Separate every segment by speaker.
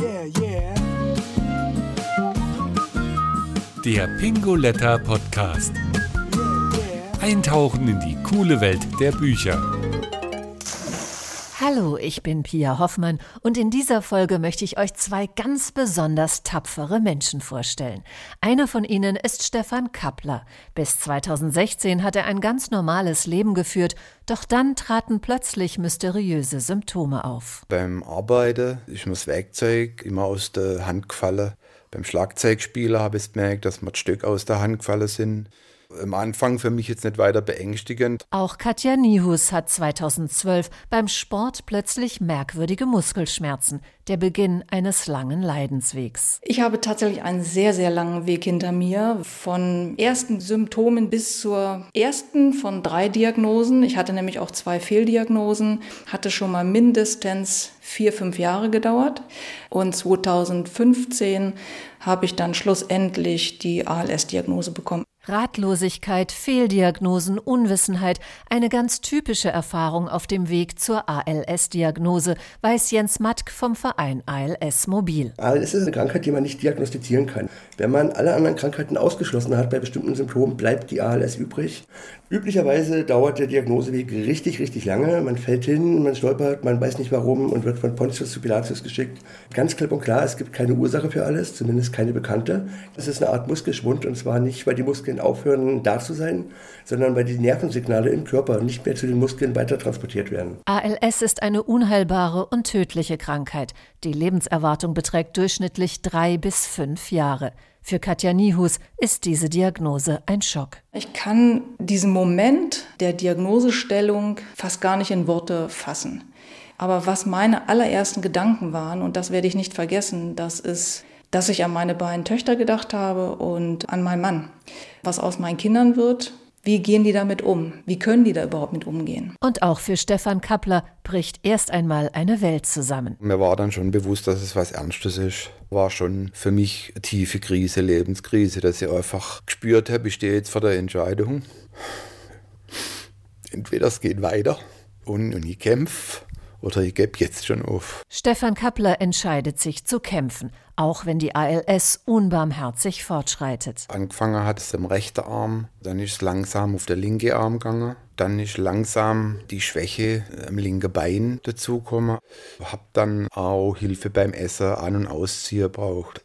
Speaker 1: Yeah, yeah.
Speaker 2: Der Pingoletta Podcast. Eintauchen in die coole Welt der Bücher.
Speaker 3: Hallo, ich bin Pia Hoffmann und in dieser Folge möchte ich euch zwei ganz besonders tapfere Menschen vorstellen. Einer von ihnen ist Stefan Kappler. Bis 2016 hat er ein ganz normales Leben geführt, doch dann traten plötzlich mysteriöse Symptome auf.
Speaker 4: Beim Arbeiten ist mir das Werkzeug immer aus der Hand gefallen. Beim Schlagzeugspieler habe ich gemerkt, dass mir das Stück aus der Hand gefallen sind am Anfang für mich jetzt nicht weiter beängstigend.
Speaker 3: Auch Katja Nihus hat 2012 beim Sport plötzlich merkwürdige Muskelschmerzen, der Beginn eines langen Leidenswegs.
Speaker 5: Ich habe tatsächlich einen sehr, sehr langen Weg hinter mir, von ersten Symptomen bis zur ersten von drei Diagnosen. Ich hatte nämlich auch zwei Fehldiagnosen, hatte schon mal mindestens vier, fünf Jahre gedauert. Und 2015 habe ich dann schlussendlich die ALS-Diagnose bekommen.
Speaker 3: Ratlosigkeit, Fehldiagnosen, Unwissenheit, eine ganz typische Erfahrung auf dem Weg zur ALS-Diagnose, weiß Jens Matk vom Verein ALS Mobil.
Speaker 6: ALS ist eine Krankheit, die man nicht diagnostizieren kann. Wenn man alle anderen Krankheiten ausgeschlossen hat bei bestimmten Symptomen, bleibt die ALS übrig. Üblicherweise dauert der Diagnoseweg richtig, richtig lange. Man fällt hin, man stolpert, man weiß nicht warum und wird von Pontius zu Pilatus geschickt. Ganz klipp und klar, es gibt keine Ursache für alles, zumindest keine bekannte. Es ist eine Art Muskelschwund und zwar nicht, weil die Muskeln aufhören da zu sein, sondern weil die Nervensignale im Körper nicht mehr zu den Muskeln weiter transportiert werden.
Speaker 3: ALS ist eine unheilbare und tödliche Krankheit. Die Lebenserwartung beträgt durchschnittlich drei bis fünf Jahre. Für Katja Nihus ist diese Diagnose ein Schock.
Speaker 5: Ich kann diesen Moment der Diagnosestellung fast gar nicht in Worte fassen. Aber was meine allerersten Gedanken waren, und das werde ich nicht vergessen, das ist, dass ich an meine beiden Töchter gedacht habe und an meinen Mann. Was aus meinen Kindern wird, wie gehen die damit um? Wie können die da überhaupt mit umgehen?
Speaker 3: Und auch für Stefan Kappler bricht erst einmal eine Welt zusammen.
Speaker 4: Mir war dann schon bewusst, dass es was Ernstes ist. War schon für mich eine tiefe Krise, Lebenskrise, dass ich einfach gespürt habe, ich stehe jetzt vor der Entscheidung. Entweder es geht weiter und, und ich kämpfe oder ich gebe jetzt schon auf.
Speaker 3: Stefan Kappler entscheidet sich zu kämpfen, auch wenn die ALS unbarmherzig fortschreitet.
Speaker 4: Angefangen hat es am rechten Arm, dann ist es langsam auf der linken Arm gegangen, dann ist langsam die Schwäche am linken Bein dazugekommen. Hab dann auch Hilfe beim Essen, An- und Ausziehen braucht.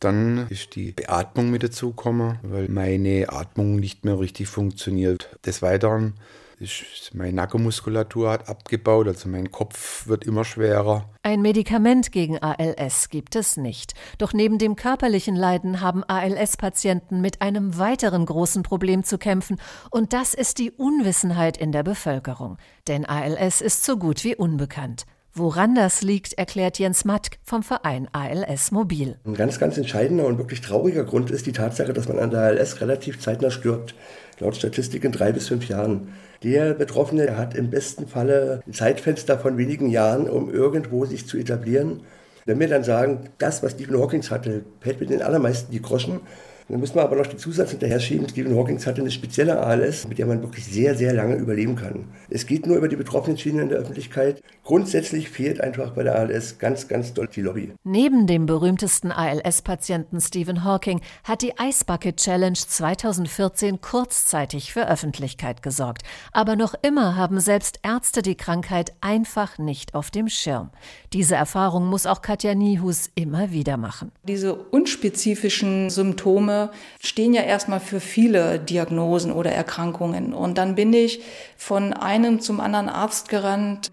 Speaker 4: Dann ist die Beatmung mit dazugekommen, weil meine Atmung nicht mehr richtig funktioniert. Des Weiteren ist meine Nackenmuskulatur hat abgebaut, also mein Kopf wird immer schwerer.
Speaker 3: Ein Medikament gegen ALS gibt es nicht. Doch neben dem körperlichen Leiden haben ALS-Patienten mit einem weiteren großen Problem zu kämpfen, und das ist die Unwissenheit in der Bevölkerung. Denn ALS ist so gut wie unbekannt. Woran das liegt, erklärt Jens Matk vom Verein ALS Mobil.
Speaker 6: Ein ganz, ganz entscheidender und wirklich trauriger Grund ist die Tatsache, dass man an der ALS relativ zeitnah stirbt. Laut Statistik in drei bis fünf Jahren. Der Betroffene hat im besten Falle ein Zeitfenster von wenigen Jahren, um irgendwo sich zu etablieren. Wenn wir dann sagen, das, was Stephen Hawking hatte, fällt mit den allermeisten die Groschen, dann müssen wir aber noch den Zusatz hinterher schieben. Stephen Hawking hatte eine spezielle ALS, mit der man wirklich sehr, sehr lange überleben kann. Es geht nur über die betroffenen Schienen in der Öffentlichkeit. Grundsätzlich fehlt einfach bei der ALS ganz, ganz doll die Lobby.
Speaker 3: Neben dem berühmtesten ALS-Patienten Stephen Hawking hat die Ice Bucket Challenge 2014 kurzzeitig für Öffentlichkeit gesorgt. Aber noch immer haben selbst Ärzte die Krankheit einfach nicht auf dem Schirm. Diese Erfahrung muss auch Katja Nihus immer wieder machen.
Speaker 5: Diese unspezifischen Symptome stehen ja erstmal für viele Diagnosen oder Erkrankungen. Und dann bin ich von einem zum anderen Arzt gerannt.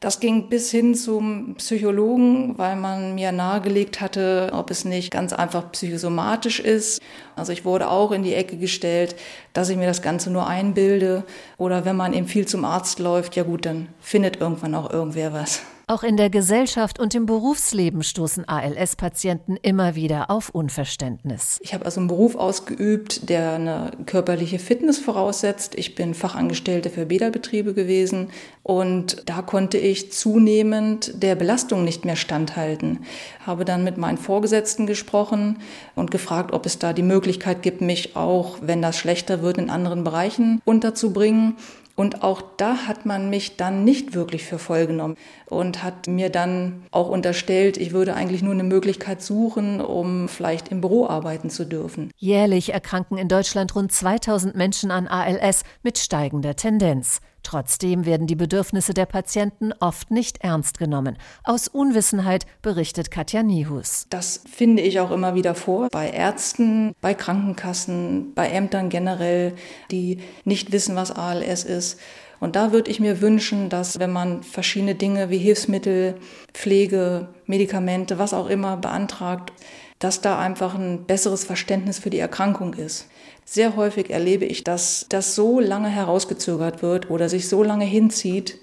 Speaker 5: Das ging bis hin zum Psychologen, weil man mir nahegelegt hatte, ob es nicht ganz einfach psychosomatisch ist. Also ich wurde auch in die Ecke gestellt, dass ich mir das Ganze nur einbilde. Oder wenn man eben viel zum Arzt läuft, ja gut, dann findet irgendwann auch irgendwer was.
Speaker 3: Auch in der Gesellschaft und im Berufsleben stoßen ALS-Patienten immer wieder auf Unverständnis.
Speaker 5: Ich habe also einen Beruf ausgeübt, der eine körperliche Fitness voraussetzt. Ich bin Fachangestellte für Bäderbetriebe gewesen und da konnte ich zunehmend der Belastung nicht mehr standhalten. Habe dann mit meinen Vorgesetzten gesprochen und gefragt, ob es da die Möglichkeit gibt, mich auch, wenn das schlechter wird, in anderen Bereichen unterzubringen. Und auch da hat man mich dann nicht wirklich für voll genommen und hat mir dann auch unterstellt, ich würde eigentlich nur eine Möglichkeit suchen, um vielleicht im Büro arbeiten zu dürfen.
Speaker 3: Jährlich erkranken in Deutschland rund 2000 Menschen an ALS mit steigender Tendenz. Trotzdem werden die Bedürfnisse der Patienten oft nicht ernst genommen. Aus Unwissenheit berichtet Katja Nihus.
Speaker 5: Das finde ich auch immer wieder vor. Bei Ärzten, bei Krankenkassen, bei Ämtern generell, die nicht wissen, was ALS ist. Und da würde ich mir wünschen, dass wenn man verschiedene Dinge wie Hilfsmittel, Pflege, Medikamente, was auch immer beantragt, dass da einfach ein besseres Verständnis für die Erkrankung ist. Sehr häufig erlebe ich, dass das so lange herausgezögert wird oder sich so lange hinzieht,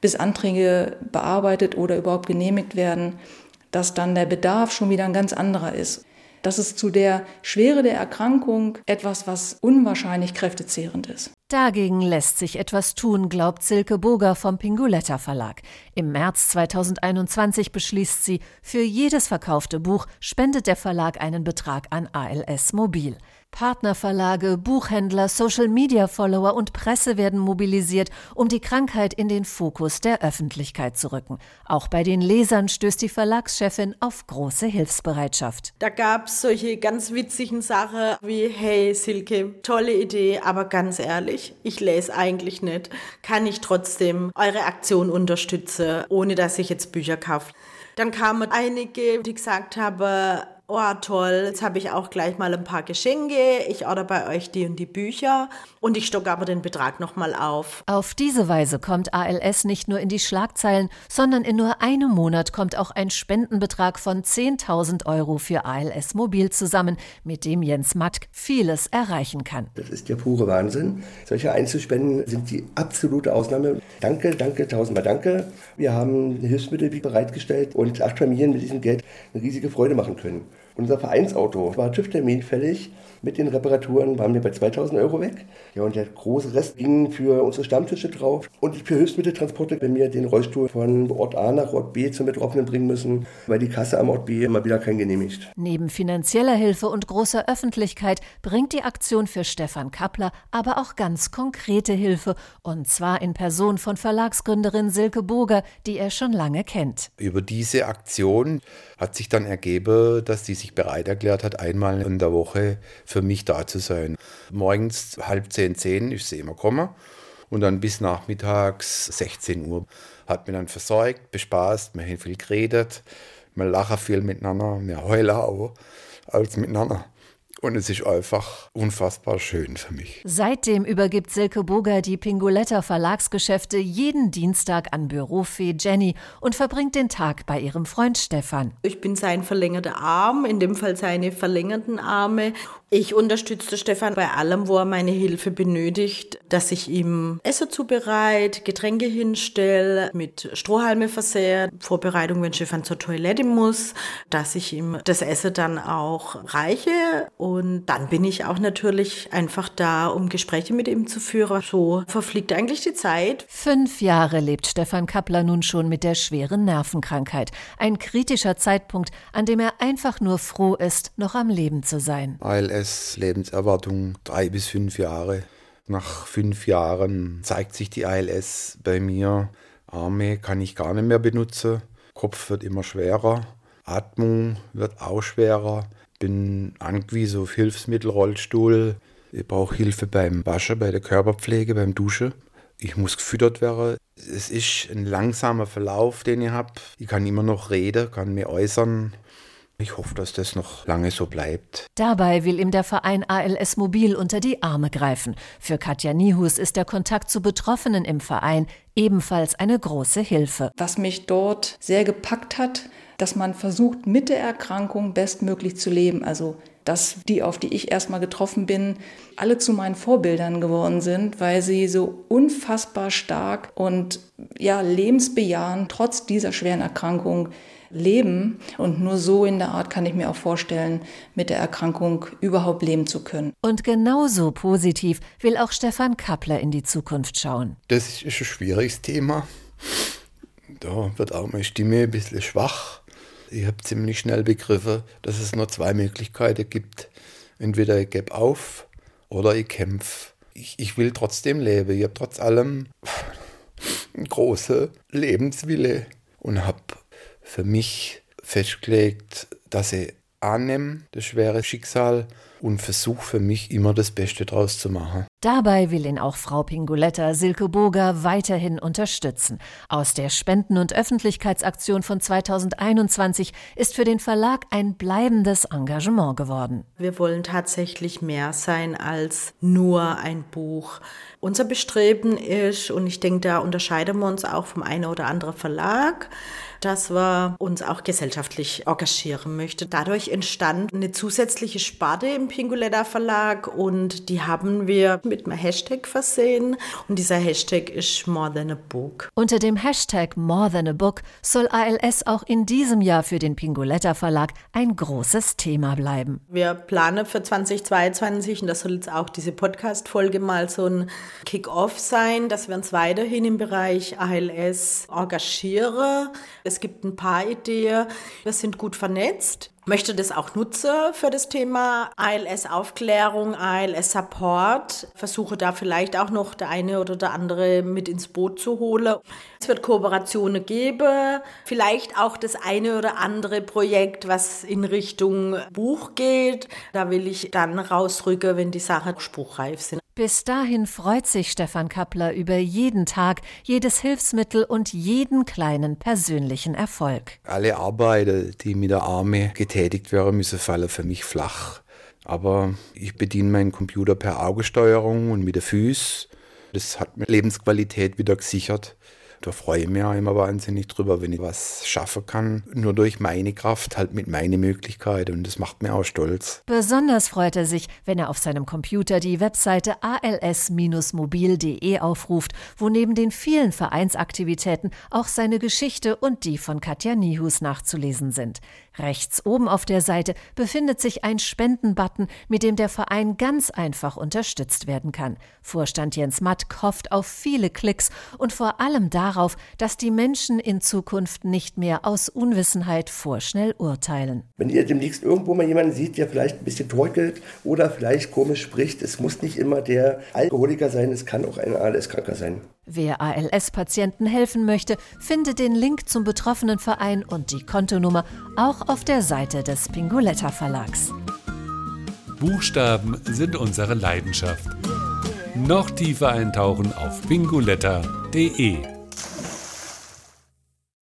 Speaker 5: bis Anträge bearbeitet oder überhaupt genehmigt werden, dass dann der Bedarf schon wieder ein ganz anderer ist. Das ist zu der Schwere der Erkrankung etwas, was unwahrscheinlich kräftezehrend ist.
Speaker 3: Dagegen lässt sich etwas tun, glaubt Silke Boger vom Pinguletta Verlag. Im März 2021 beschließt sie, für jedes verkaufte Buch spendet der Verlag einen Betrag an ALS Mobil. Partnerverlage, Buchhändler, Social-Media-Follower und Presse werden mobilisiert, um die Krankheit in den Fokus der Öffentlichkeit zu rücken. Auch bei den Lesern stößt die Verlagschefin auf große Hilfsbereitschaft.
Speaker 1: Da gab es solche ganz witzigen Sachen wie, hey Silke, tolle Idee, aber ganz ehrlich, ich lese eigentlich nicht. Kann ich trotzdem eure Aktion unterstützen, ohne dass ich jetzt Bücher kaufe? Dann kamen einige, die gesagt haben, oh toll, jetzt habe ich auch gleich mal ein paar Geschenke, ich order bei euch die und die Bücher und ich stocke aber den Betrag nochmal auf.
Speaker 3: Auf diese Weise kommt ALS nicht nur in die Schlagzeilen, sondern in nur einem Monat kommt auch ein Spendenbetrag von 10.000 Euro für ALS Mobil zusammen, mit dem Jens Matt vieles erreichen kann.
Speaker 6: Das ist der pure Wahnsinn. Solche Einzelspenden sind die absolute Ausnahme. Danke, danke, tausendmal danke. Wir haben Hilfsmittel bereitgestellt und acht Familien mit diesem Geld eine riesige Freude machen können. Unser Vereinsauto war TÜV-Termin fällig. Mit den Reparaturen waren wir bei 2000 Euro weg. Ja, und der große Rest ging für unsere Stammtische drauf und für Hilfsmitteltransporte, wenn wir den Rollstuhl von Ort A nach Ort B zum Betroffenen bringen müssen, weil die Kasse am Ort B immer wieder kein genehmigt.
Speaker 3: Neben finanzieller Hilfe und großer Öffentlichkeit bringt die Aktion für Stefan Kappler aber auch ganz konkrete Hilfe und zwar in Person von Verlagsgründerin Silke Burger, die er schon lange kennt.
Speaker 4: Über diese Aktion hat sich dann ergeben, dass sie sich bereit erklärt hat, einmal in der Woche für mich da zu sein. Morgens halb zehn, zehn ist sie immer gekommen und dann bis nachmittags 16 Uhr hat mir dann versorgt, bespaßt, wir haben viel geredet, wir lachen viel miteinander, wir heulen auch als miteinander. Und es ist einfach unfassbar schön für mich.
Speaker 3: Seitdem übergibt Silke Burger die Pinguletta Verlagsgeschäfte jeden Dienstag an Bürofee Jenny und verbringt den Tag bei ihrem Freund Stefan.
Speaker 1: Ich bin sein verlängerter Arm, in dem Fall seine verlängerten Arme. Ich unterstütze Stefan bei allem, wo er meine Hilfe benötigt, dass ich ihm Essen zubereite, Getränke hinstelle, mit Strohhalme versehe, Vorbereitung, wenn Stefan zur Toilette muss, dass ich ihm das Essen dann auch reiche und dann bin ich auch natürlich einfach da, um Gespräche mit ihm zu führen. So verfliegt eigentlich die Zeit.
Speaker 3: Fünf Jahre lebt Stefan Kappler nun schon mit der schweren Nervenkrankheit. Ein kritischer Zeitpunkt, an dem er einfach nur froh ist, noch am Leben zu sein.
Speaker 4: ALS, Lebenserwartung drei bis fünf Jahre. Nach fünf Jahren zeigt sich die ALS bei mir. Arme kann ich gar nicht mehr benutzen. Kopf wird immer schwerer. Atmung wird auch schwerer bin angewiesen auf Hilfsmittel, Rollstuhl. Ich brauche Hilfe beim Waschen, bei der Körperpflege, beim Duschen. Ich muss gefüttert werden. Es ist ein langsamer Verlauf, den ich habe. Ich kann immer noch reden, kann mir äußern. Ich hoffe, dass das noch lange so bleibt.
Speaker 3: Dabei will ihm der Verein ALS Mobil unter die Arme greifen. Für Katja Nihus ist der Kontakt zu Betroffenen im Verein ebenfalls eine große Hilfe.
Speaker 5: Was mich dort sehr gepackt hat, dass man versucht, mit der Erkrankung bestmöglich zu leben. Also dass die, auf die ich erstmal getroffen bin, alle zu meinen Vorbildern geworden sind, weil sie so unfassbar stark und ja, lebensbejahend trotz dieser schweren Erkrankung leben. Und nur so in der Art kann ich mir auch vorstellen, mit der Erkrankung überhaupt leben zu können.
Speaker 3: Und genauso positiv will auch Stefan Kappler in die Zukunft schauen.
Speaker 4: Das ist ein schwieriges Thema. Da wird auch meine Stimme ein bisschen schwach. Ich habe ziemlich schnell begriffen, dass es nur zwei Möglichkeiten gibt. Entweder ich gebe auf oder ich kämpfe. ich, ich will trotzdem leben. Ich habe trotz allem eine große Lebenswille und habe für mich festgelegt, dass ich annehme, das schwere Schicksal, und versuche für mich immer das Beste draus zu machen.
Speaker 3: Dabei will ihn auch Frau Pinguletta Silke Burger weiterhin unterstützen. Aus der Spenden- und Öffentlichkeitsaktion von 2021 ist für den Verlag ein bleibendes Engagement geworden.
Speaker 1: Wir wollen tatsächlich mehr sein als nur ein Buch. Unser Bestreben ist, und ich denke, da unterscheiden wir uns auch vom einen oder anderen Verlag, dass wir uns auch gesellschaftlich engagieren möchten. Dadurch entstand eine zusätzliche Sparte im Pinguletta Verlag und die haben wir mit einem Hashtag versehen und dieser Hashtag ist More Than a Book.
Speaker 3: Unter dem Hashtag More Than a Book soll ALS auch in diesem Jahr für den Pinguletta Verlag ein großes Thema bleiben.
Speaker 1: Wir planen für 2022 und das soll jetzt auch diese Podcast-Folge mal so ein Kick-Off sein, dass wir uns weiterhin im Bereich ALS engagieren. Es gibt ein paar Ideen. Wir sind gut vernetzt möchte das auch nutzen für das Thema ALS-Aufklärung, ALS-Support. Versuche da vielleicht auch noch der eine oder der andere mit ins Boot zu holen. Es wird Kooperationen geben, vielleicht auch das eine oder andere Projekt, was in Richtung Buch geht. Da will ich dann rausrücken, wenn die Sachen spruchreif sind.
Speaker 3: Bis dahin freut sich Stefan Kappler über jeden Tag, jedes Hilfsmittel und jeden kleinen persönlichen Erfolg.
Speaker 4: Alle Arbeiten, die mit der Arme getätigt werden müssen, fallen für mich flach. Aber ich bediene meinen Computer per Augensteuerung und mit den Füßen. Das hat mir Lebensqualität wieder gesichert. Da freue ich mich auch immer wahnsinnig drüber, wenn ich was schaffen kann. Nur durch meine Kraft, halt mit meinen Möglichkeiten. Und das macht mir auch stolz.
Speaker 3: Besonders freut er sich, wenn er auf seinem Computer die Webseite als-mobil.de aufruft, wo neben den vielen Vereinsaktivitäten auch seine Geschichte und die von Katja Nihus nachzulesen sind. Rechts oben auf der Seite befindet sich ein Spendenbutton, mit dem der Verein ganz einfach unterstützt werden kann. Vorstand Jens Matt hofft auf viele Klicks und vor allem da, darauf, dass die Menschen in Zukunft nicht mehr aus Unwissenheit vorschnell urteilen.
Speaker 6: Wenn ihr demnächst irgendwo mal jemanden sieht, der vielleicht ein bisschen torkelt oder vielleicht komisch spricht, es muss nicht immer der Alkoholiker sein, es kann auch ein ALS-Kranker sein.
Speaker 3: Wer ALS-Patienten helfen möchte, findet den Link zum betroffenen Verein und die Kontonummer auch auf der Seite des Pinguletta Verlags.
Speaker 2: Buchstaben sind unsere Leidenschaft. Noch tiefer eintauchen auf pinguletta.de